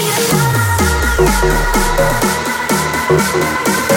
you not know, know.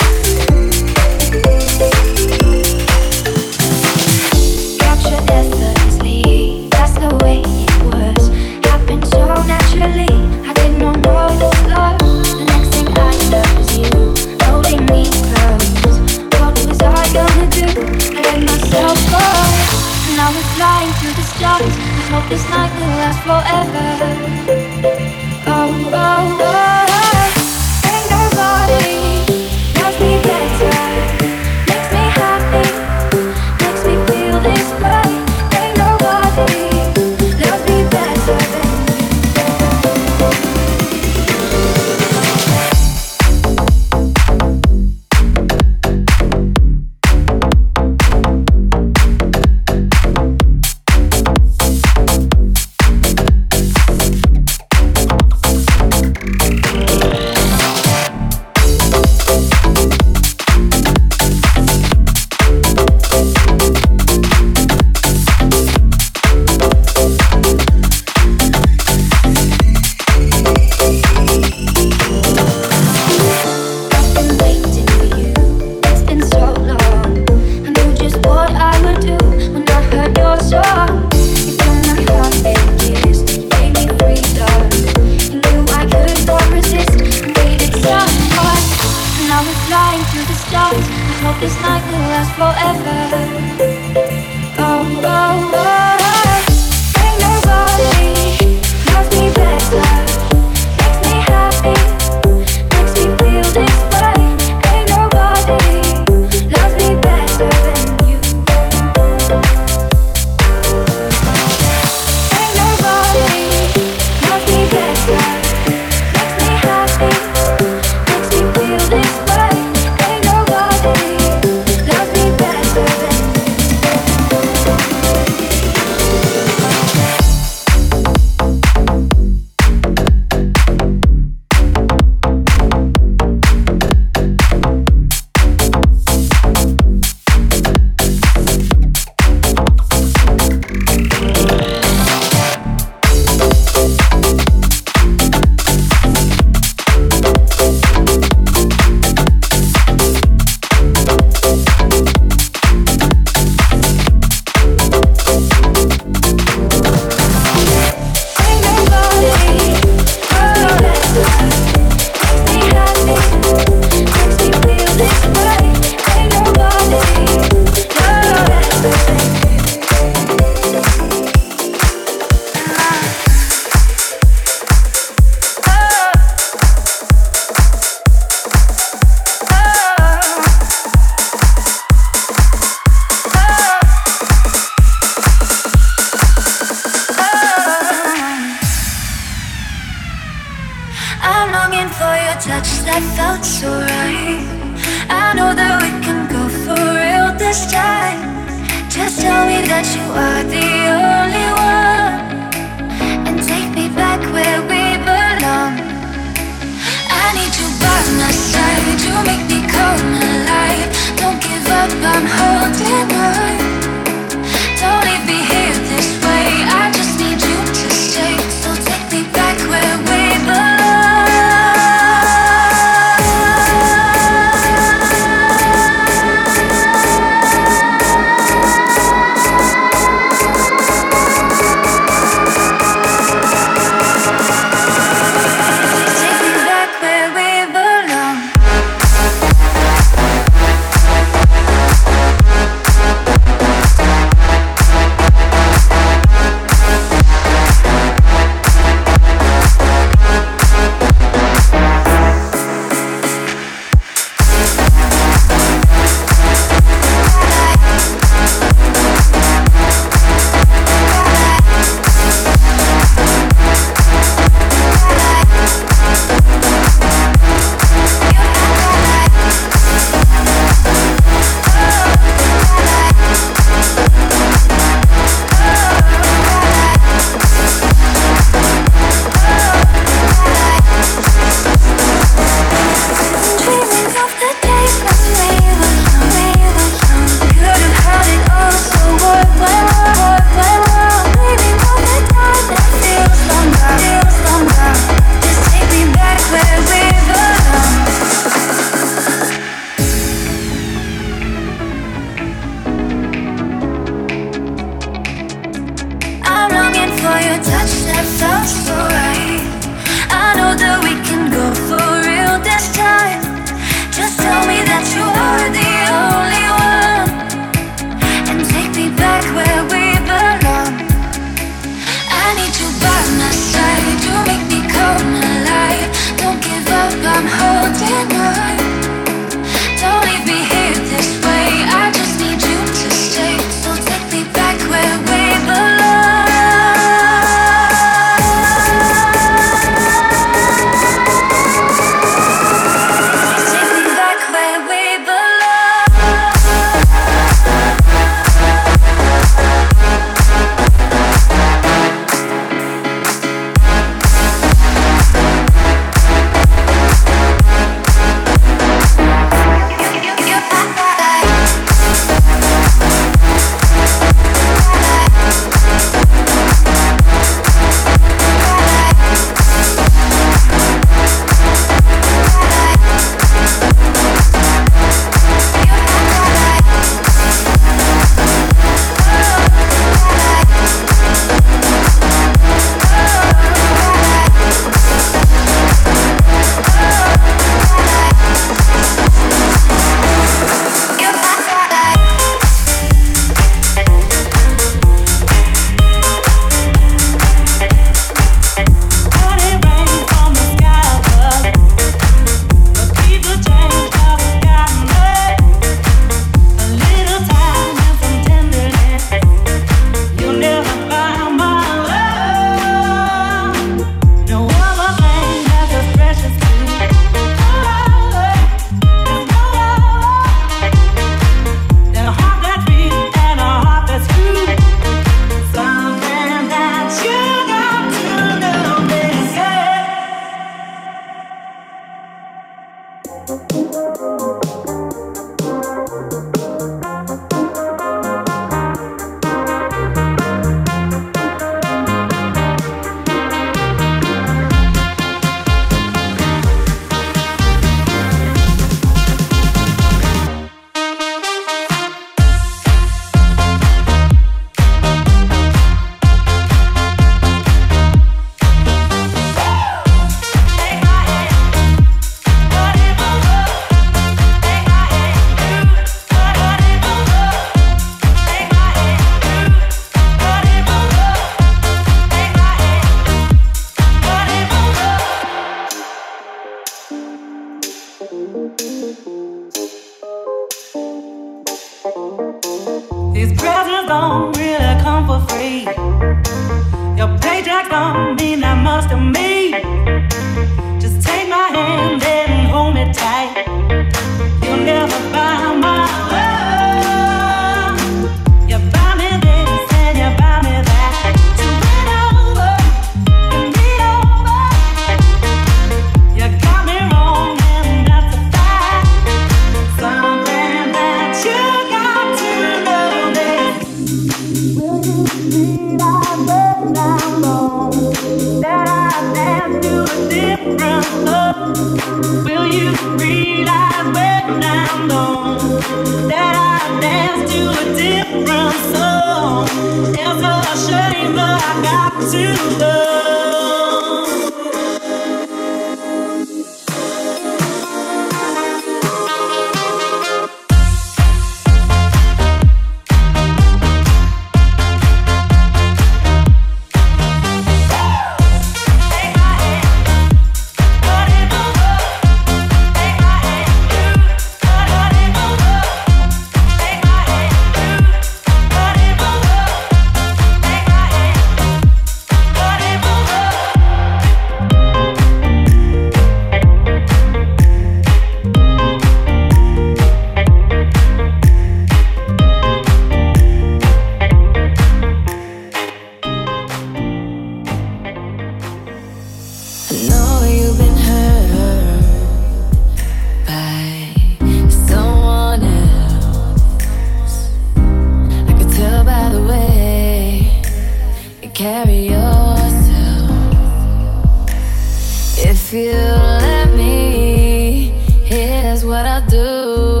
feel, let me. Here's what I'll do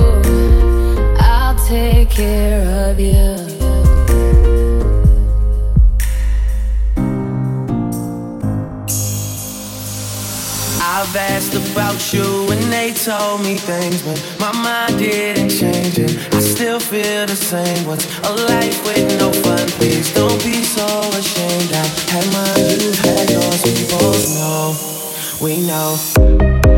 I'll take care of you. I've asked about you and they told me things, but my mind didn't change and I still feel the same. What's a life with no fun? Please don't be so ashamed. I had my youth, had yours, we both know we know.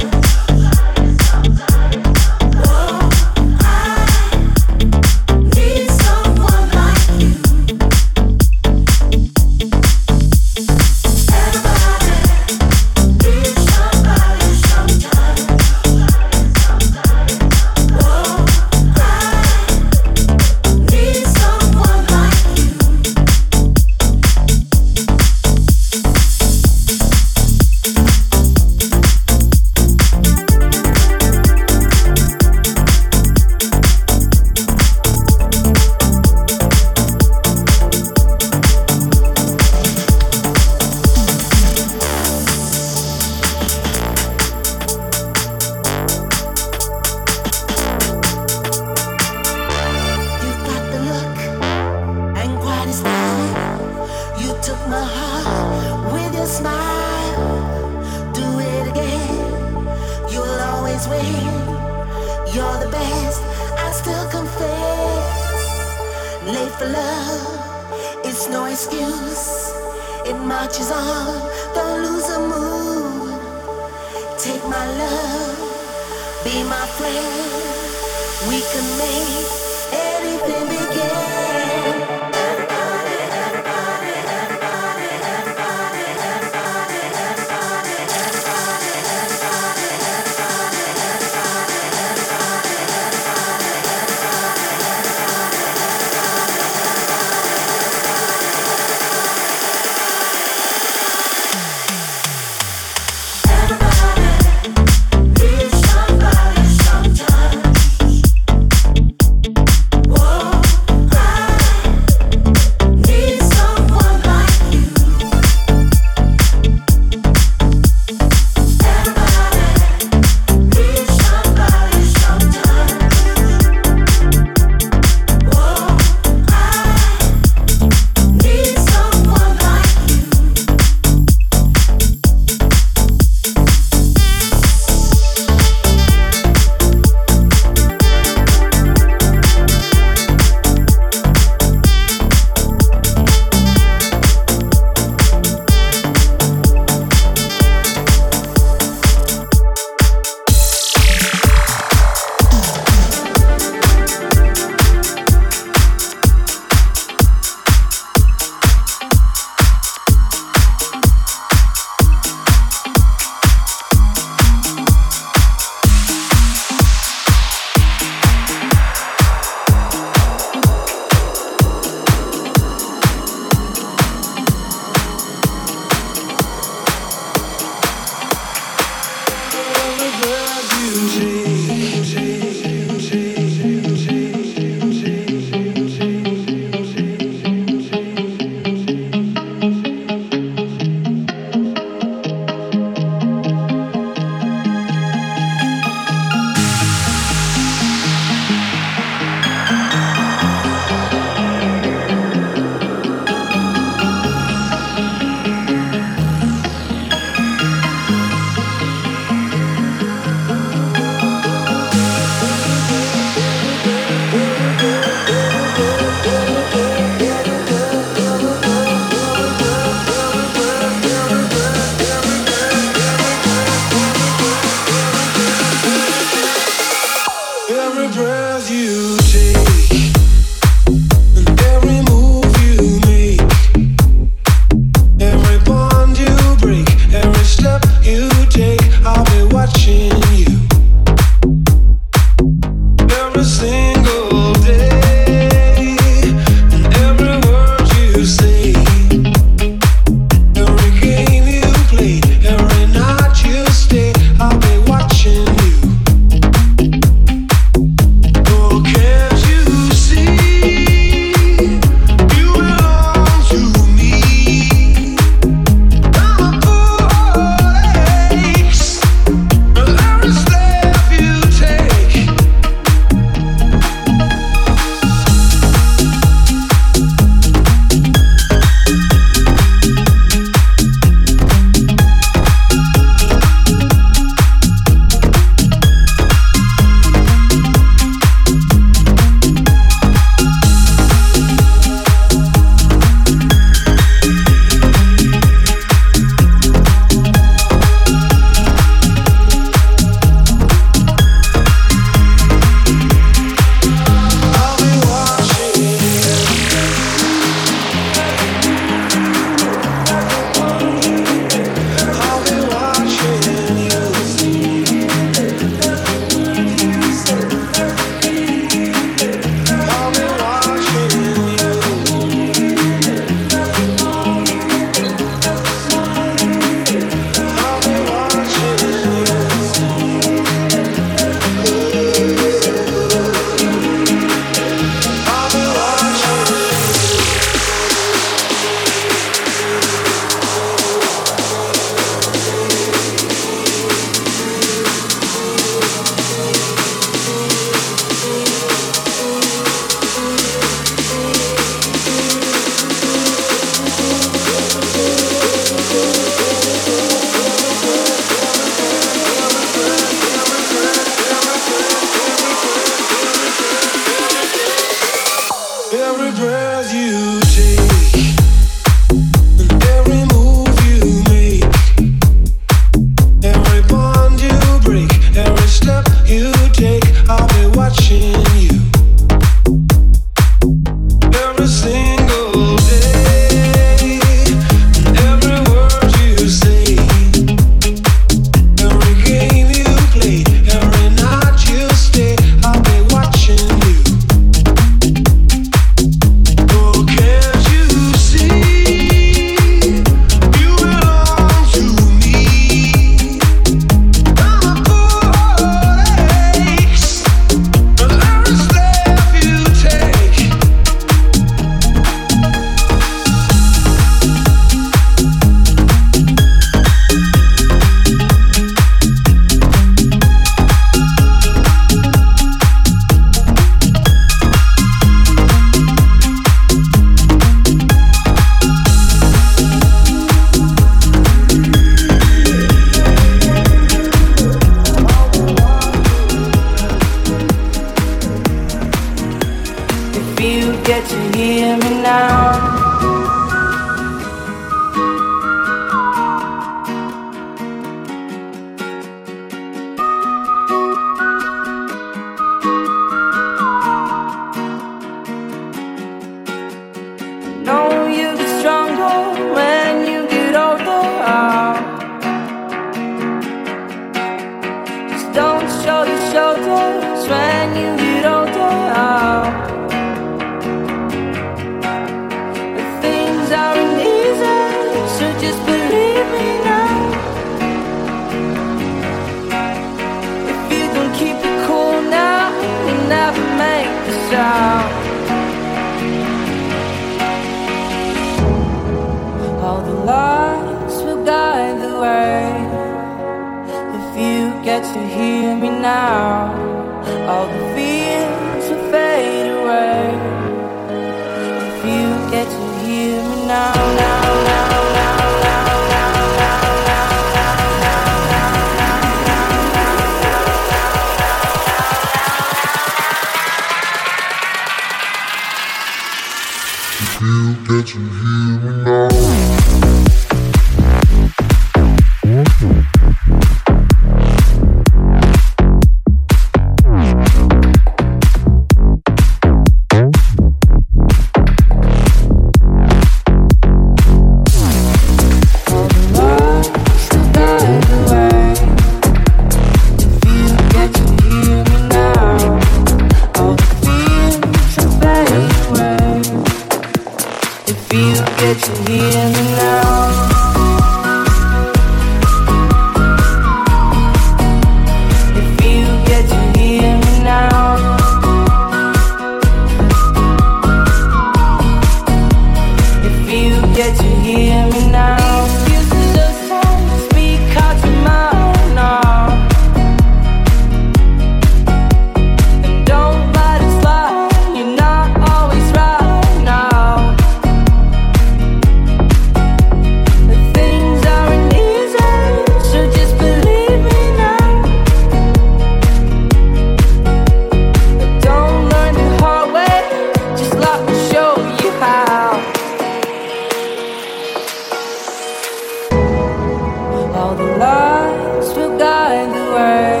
all the lights will guide the way.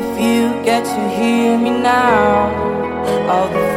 If you get to hear me now, all the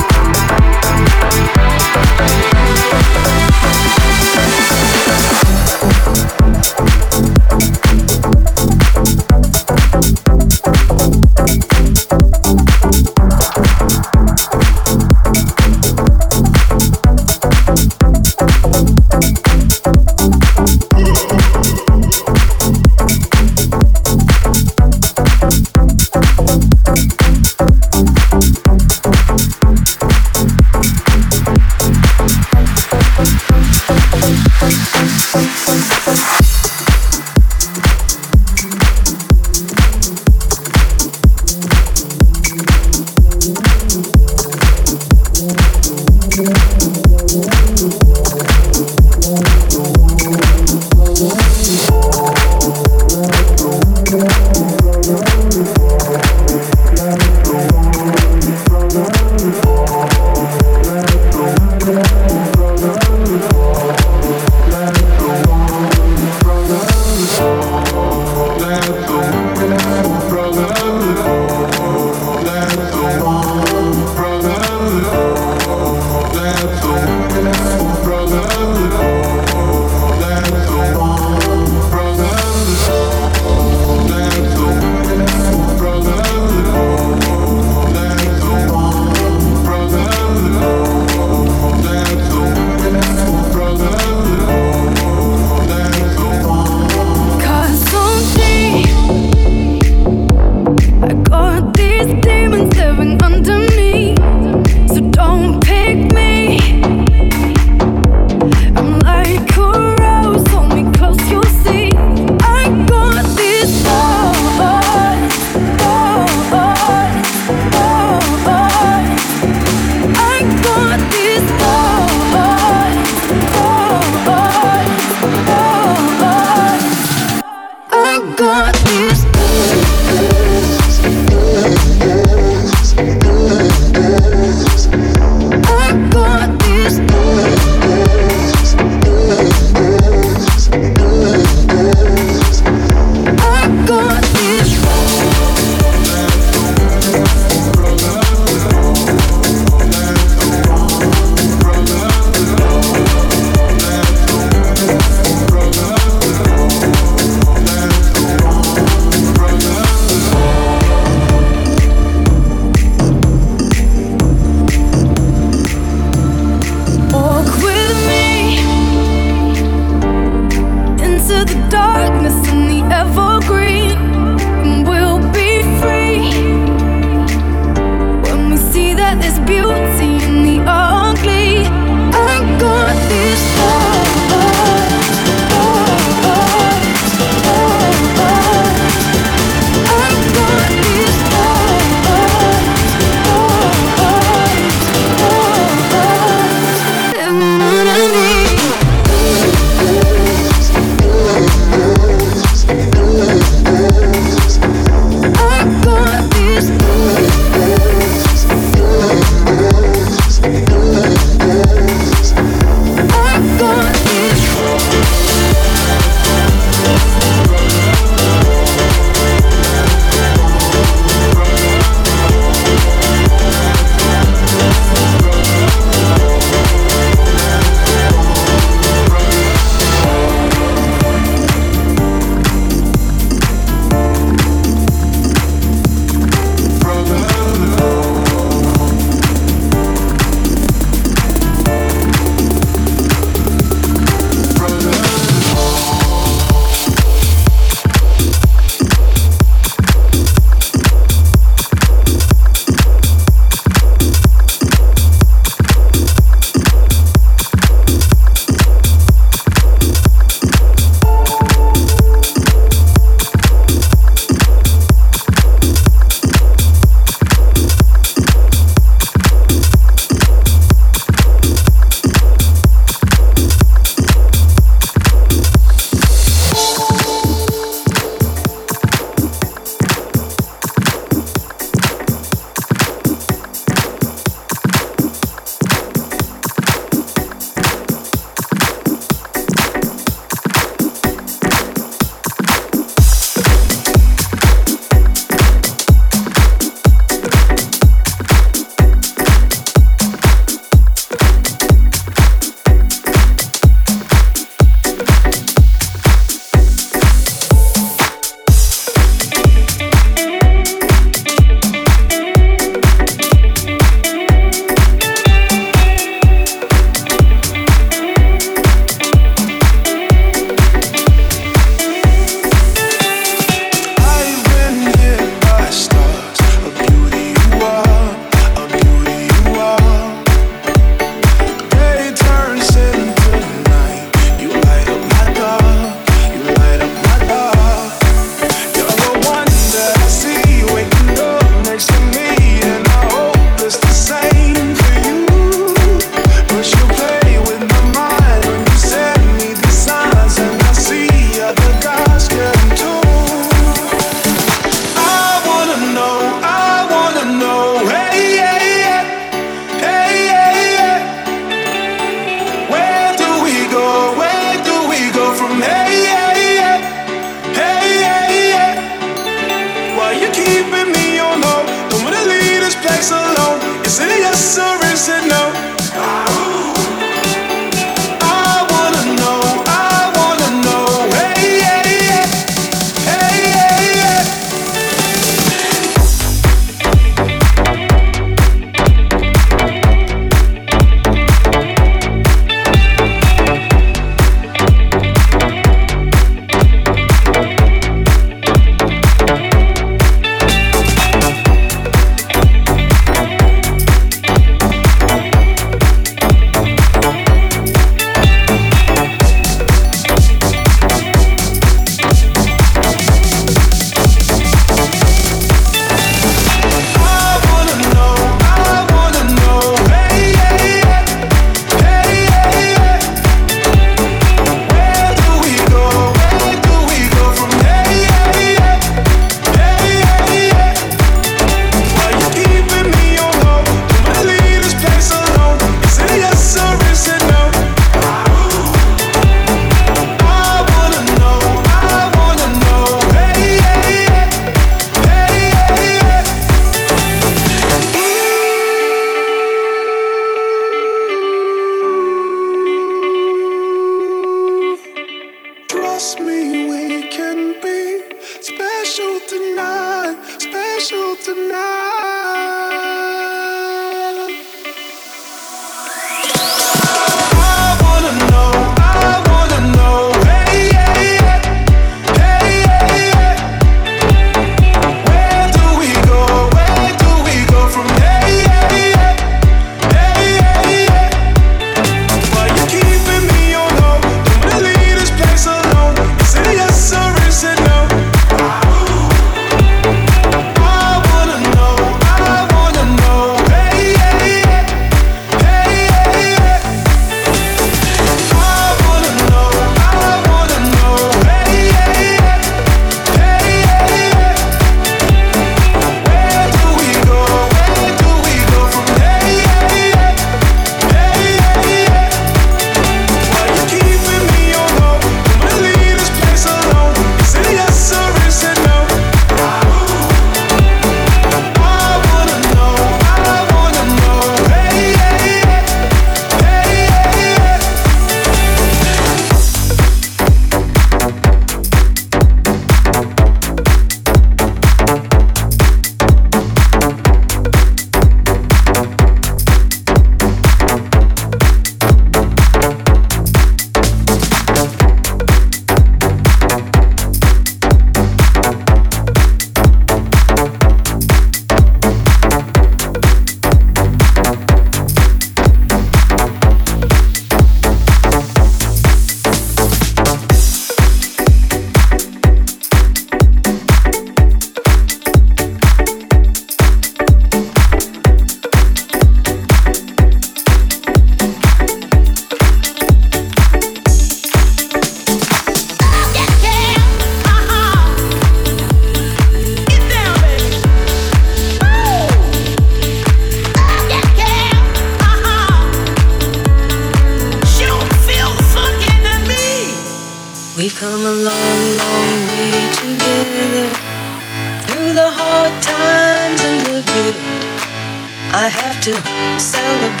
celebrate.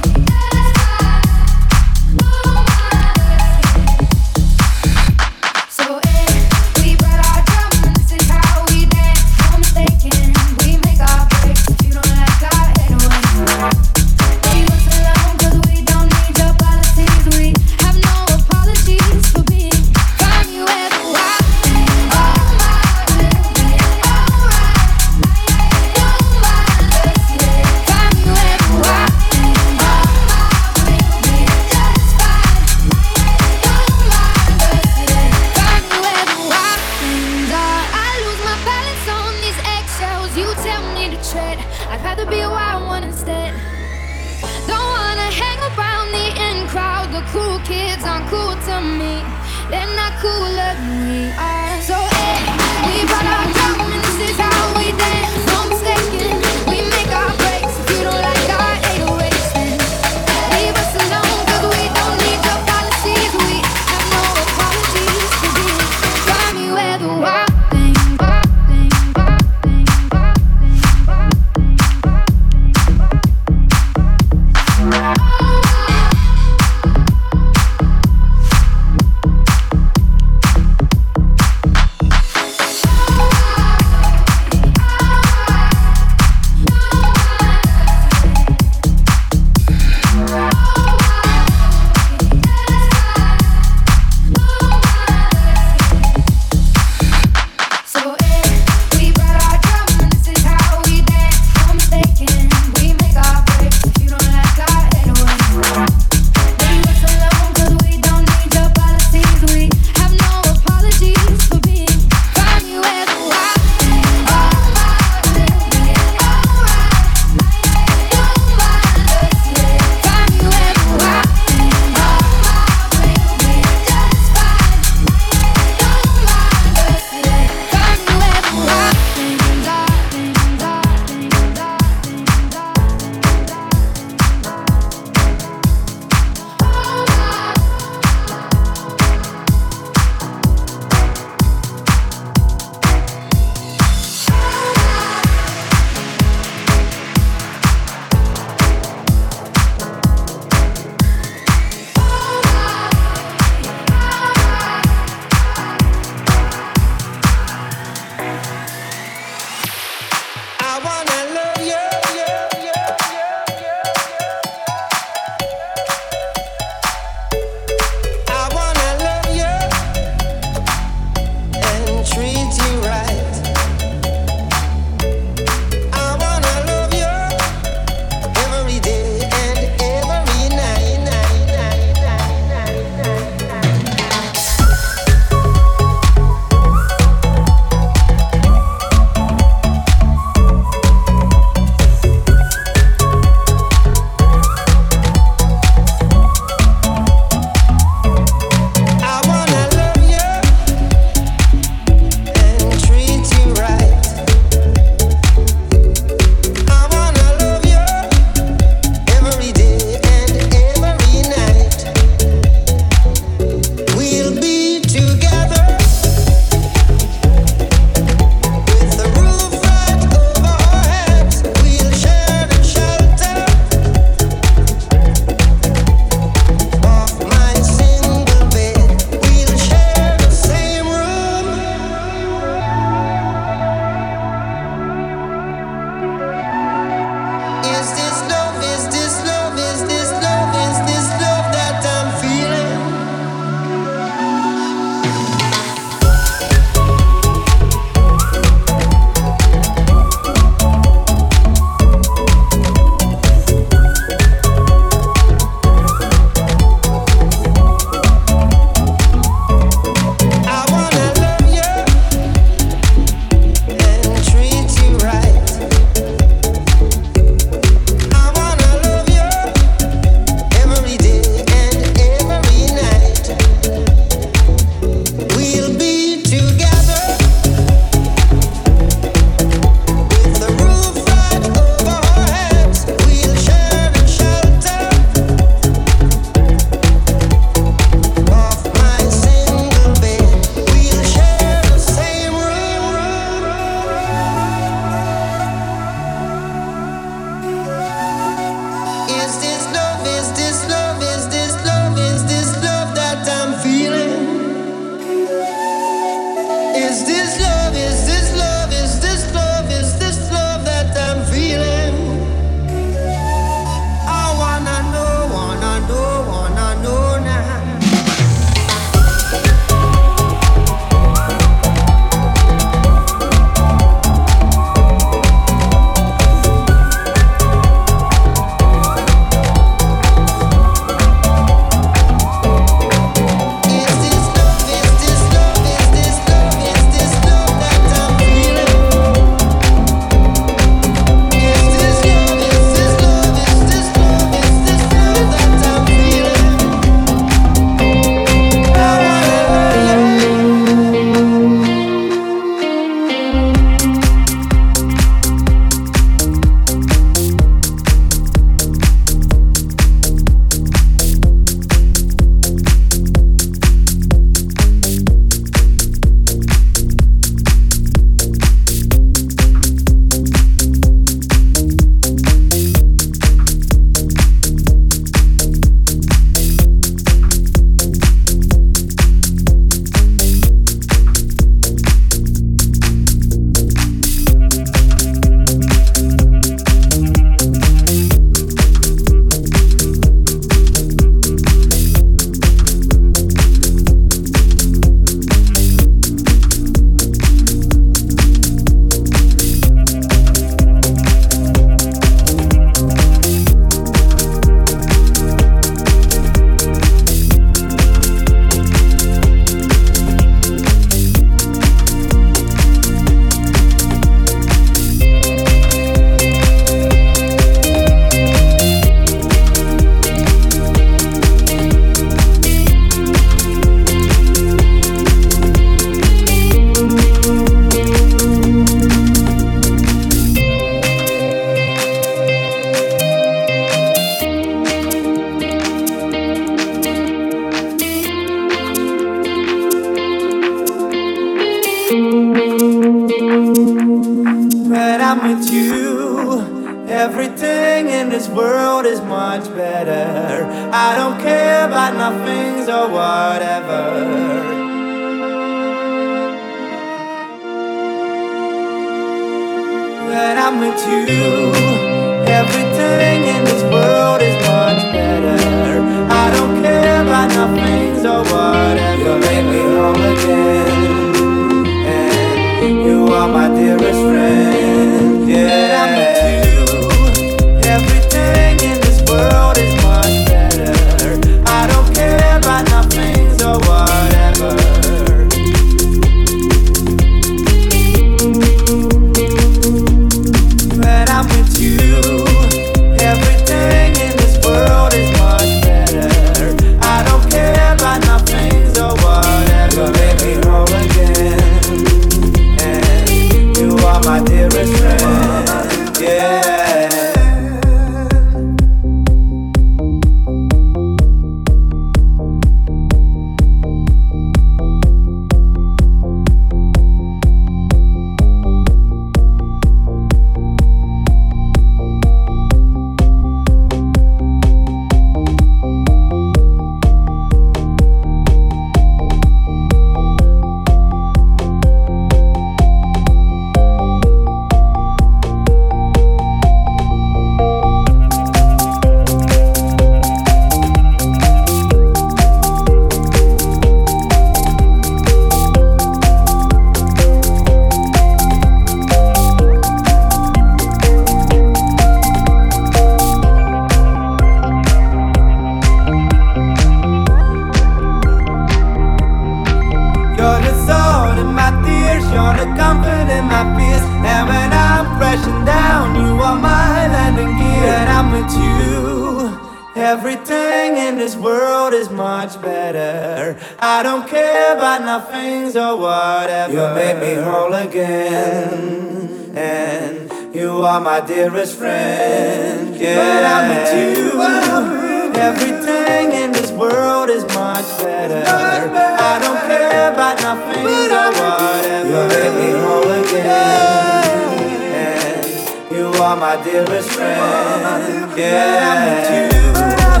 My dearest friend. Yeah.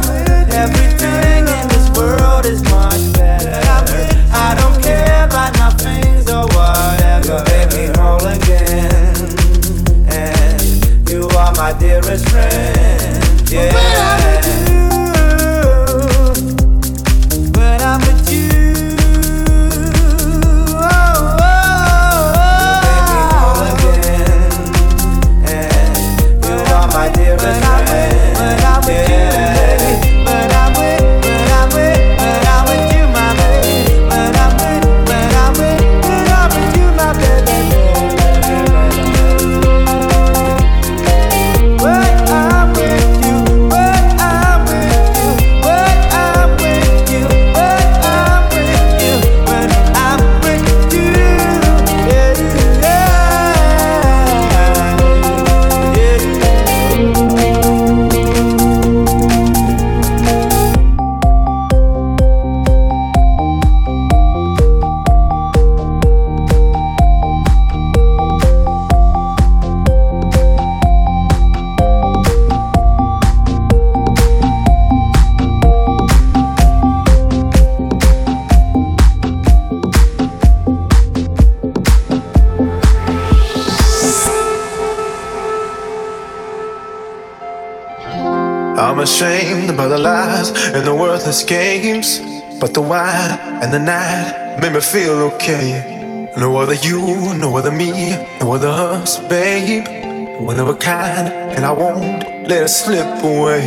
Everything in this world is much better. I don't care about or whatever. Again. You are my dearest friend. Yeah. My dearest friend. When I'm with you, and the worthless games. But the wine and the night made me feel okay. No other you, no other me, no other us, babe. One of a kind, and I won't let it slip away.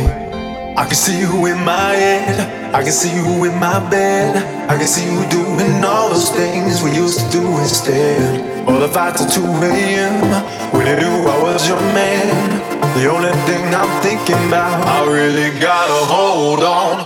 I can see you in my head, I can see you in my bed. I can see you doing all those things we used to do instead. All the fights at 2 a.m. When I knew I was your man. The only thing I'm thinking about, I really gotta hold on.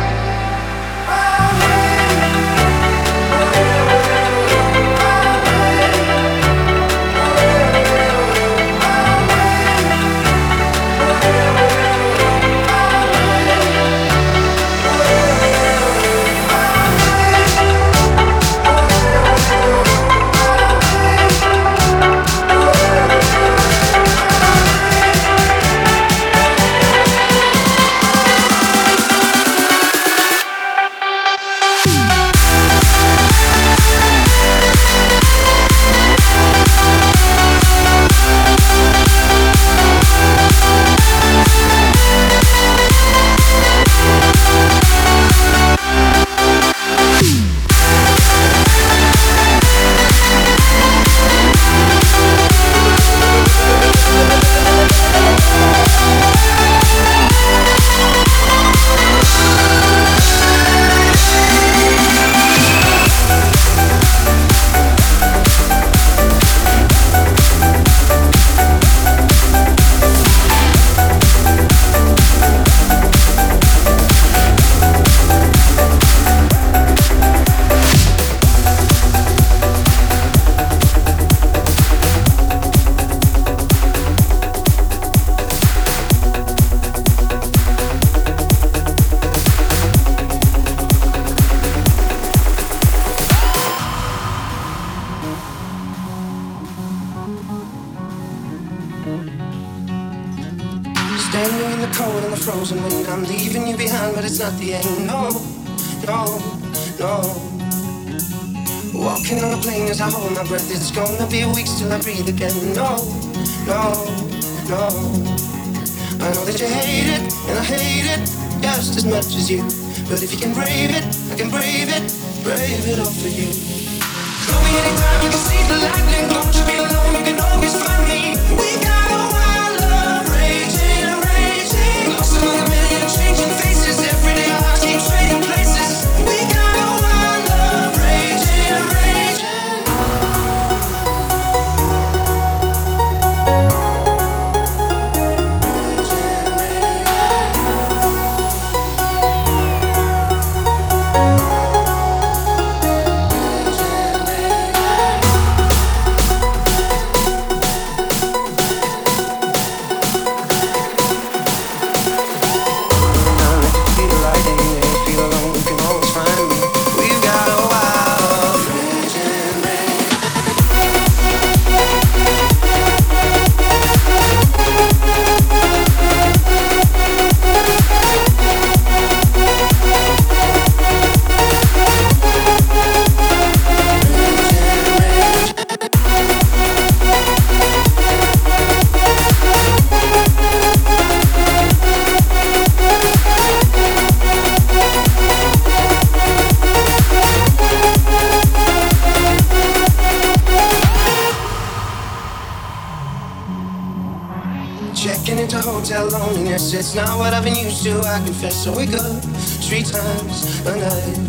Confess, so we good three times a night.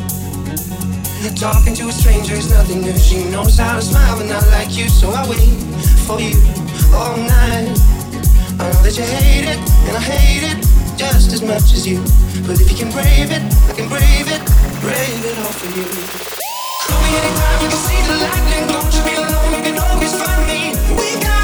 Talking to a stranger is nothing new. She knows how to smile, but not like you, so I wait for you all night. I know that you hate it, and I hate it just as much as you. But if you can brave it, I can brave it, brave it all for you. Call me anytime, you can see the lightning. Don't you be alone, you can always find me. We got